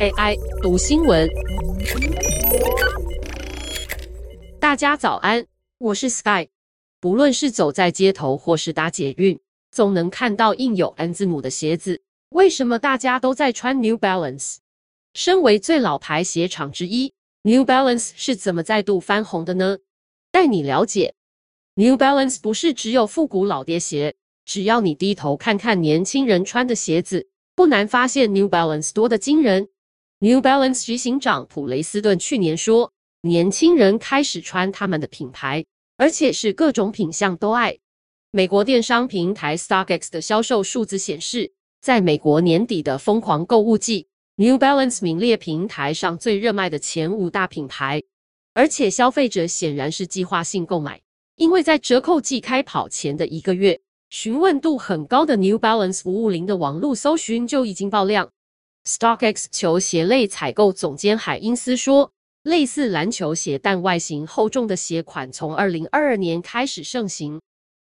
AI 读新闻，大家早安，我是 Sky。不论是走在街头或是搭捷运，总能看到印有 N 字母的鞋子。为什么大家都在穿 New Balance？身为最老牌鞋厂之一，New Balance 是怎么再度翻红的呢？带你了解，New Balance 不是只有复古老爹鞋，只要你低头看看年轻人穿的鞋子，不难发现 New Balance 多得惊人。New Balance 执行长普雷斯顿去年说，年轻人开始穿他们的品牌，而且是各种品相都爱。美国电商平台 StockX 的销售数字显示，在美国年底的疯狂购物季，New Balance 名列平台上最热卖的前五大品牌。而且消费者显然是计划性购买，因为在折扣季开跑前的一个月，询问度很高的 New Balance 五五零的网络搜寻就已经爆量。StockX 球鞋类采购总监海因斯说：“类似篮球鞋但外形厚重的鞋款从二零二二年开始盛行。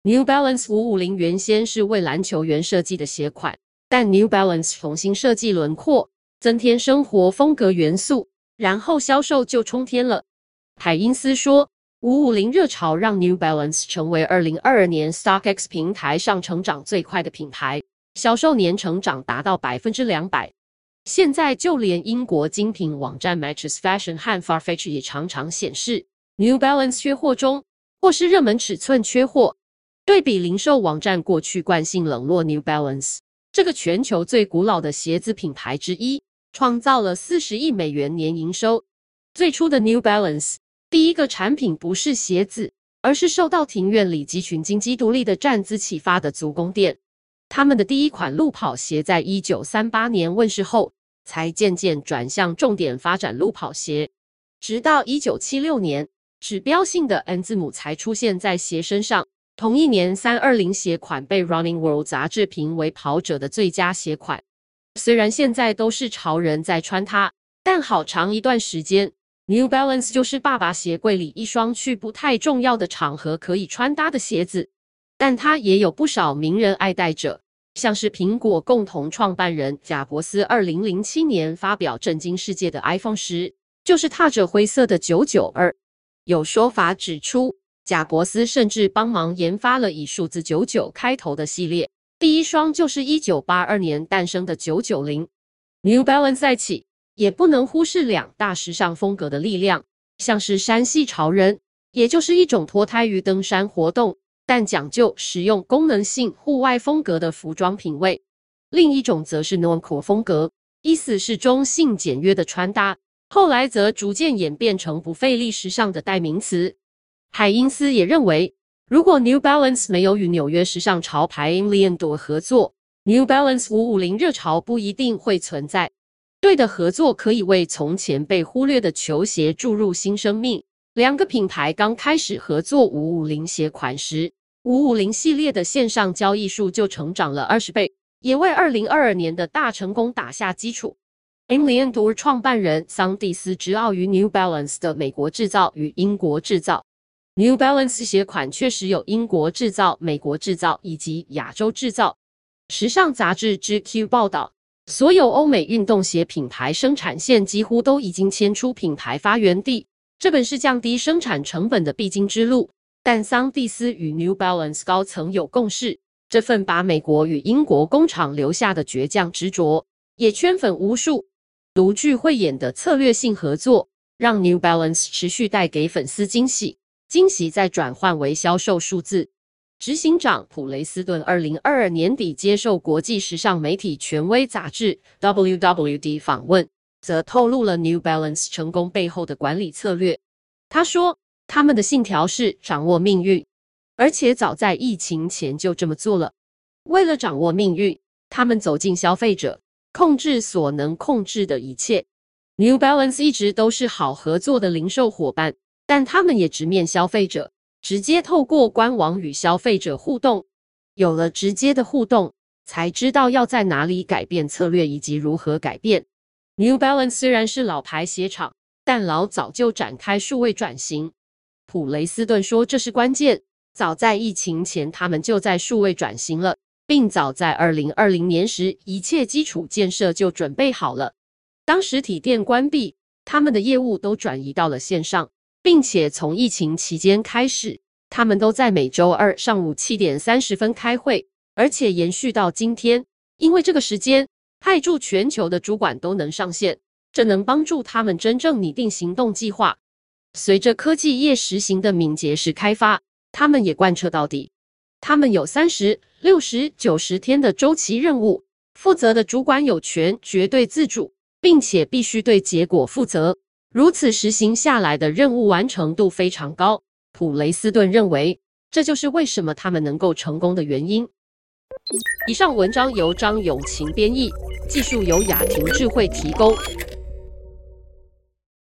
New Balance 五五零原先是为篮球员设计的鞋款，但 New Balance 重新设计轮廓，增添生活风格元素，然后销售就冲天了。”海因斯说：“五五零热潮让 New Balance 成为二零二二年 StockX 平台上成长最快的品牌，销售年成长达到百分之两百。现在就连英国精品网站 Matches Fashion 和 Farfetch 也常常显示 New Balance 缺货中，或是热门尺寸缺货。对比零售网站过去惯性冷落 New Balance，这个全球最古老的鞋子品牌之一，创造了四十亿美元年营收。最初的 New Balance。”第一个产品不是鞋子，而是受到庭院里集群金鸡独立的站姿启发的足弓垫。他们的第一款路跑鞋在一九三八年问世后，才渐渐转向重点发展路跑鞋。直到一九七六年，指标性的 N 字母才出现在鞋身上。同一年，三二零鞋款被 Running World 杂志评为跑者的最佳鞋款。虽然现在都是潮人在穿它，但好长一段时间。New Balance 就是爸爸鞋柜里一双去不太重要的场合可以穿搭的鞋子，但它也有不少名人爱戴者，像是苹果共同创办人贾伯斯，二零零七年发表震惊世界的 iPhone 时，就是踏着灰色的九九二。有说法指出，贾伯斯甚至帮忙研发了以数字九九开头的系列，第一双就是一九八二年诞生的九九零。New Balance 再起。也不能忽视两大时尚风格的力量，像是山系潮人，也就是一种脱胎于登山活动，但讲究实用功能性户外风格的服装品味；另一种则是 Normcore 风格，意思是中性简约的穿搭，后来则逐渐演变成不费力时尚的代名词。海因斯也认为，如果 New Balance 没有与纽约时尚潮牌 Aimé Leon 合作，New Balance 五五零热潮不一定会存在。对的合作可以为从前被忽略的球鞋注入新生命。两个品牌刚开始合作五五零鞋款时，五五零系列的线上交易数就成长了二十倍，也为二零二二年的大成功打下基础。Aimé Leon 创办人桑蒂斯执拗于 New Balance 的美国制造与英国制造。New Balance 鞋款确实有英国制造、美国制造以及亚洲制造。时尚杂志 GQ 报道。所有欧美运动鞋品牌生产线几乎都已经迁出品牌发源地，这本是降低生产成本的必经之路。但桑蒂斯与 New Balance 高层有共识，这份把美国与英国工厂留下的倔强执着，也圈粉无数。独具慧眼的策略性合作，让 New Balance 持续带给粉丝惊喜，惊喜再转换为销售数字。执行长普雷斯顿二零二二年底接受国际时尚媒体权威杂志 WWD 访问，则透露了 New Balance 成功背后的管理策略。他说，他们的信条是掌握命运，而且早在疫情前就这么做了。为了掌握命运，他们走进消费者，控制所能控制的一切。New Balance 一直都是好合作的零售伙伴，但他们也直面消费者。直接透过官网与消费者互动，有了直接的互动，才知道要在哪里改变策略以及如何改变。New Balance 虽然是老牌鞋厂，但老早就展开数位转型。普雷斯顿说这是关键，早在疫情前他们就在数位转型了。并早在二零二零年时，一切基础建设就准备好了。当实体店关闭，他们的业务都转移到了线上，并且从疫情期间开始，他们都在每周二上午七点三十分开会，而且延续到今天。因为这个时间，派驻全球的主管都能上线，这能帮助他们真正拟定行动计划。随着科技业实行的敏捷式开发，他们也贯彻到底。他们有三十、六十、九十天的周期任务，负责的主管有权绝对自主，并且必须对结果负责。如此实行下来的任务完成度非常高。普雷斯顿认为，这就是为什么他们能够成功的原因。以上文章由张永晴编译，技术由雅婷智慧提供。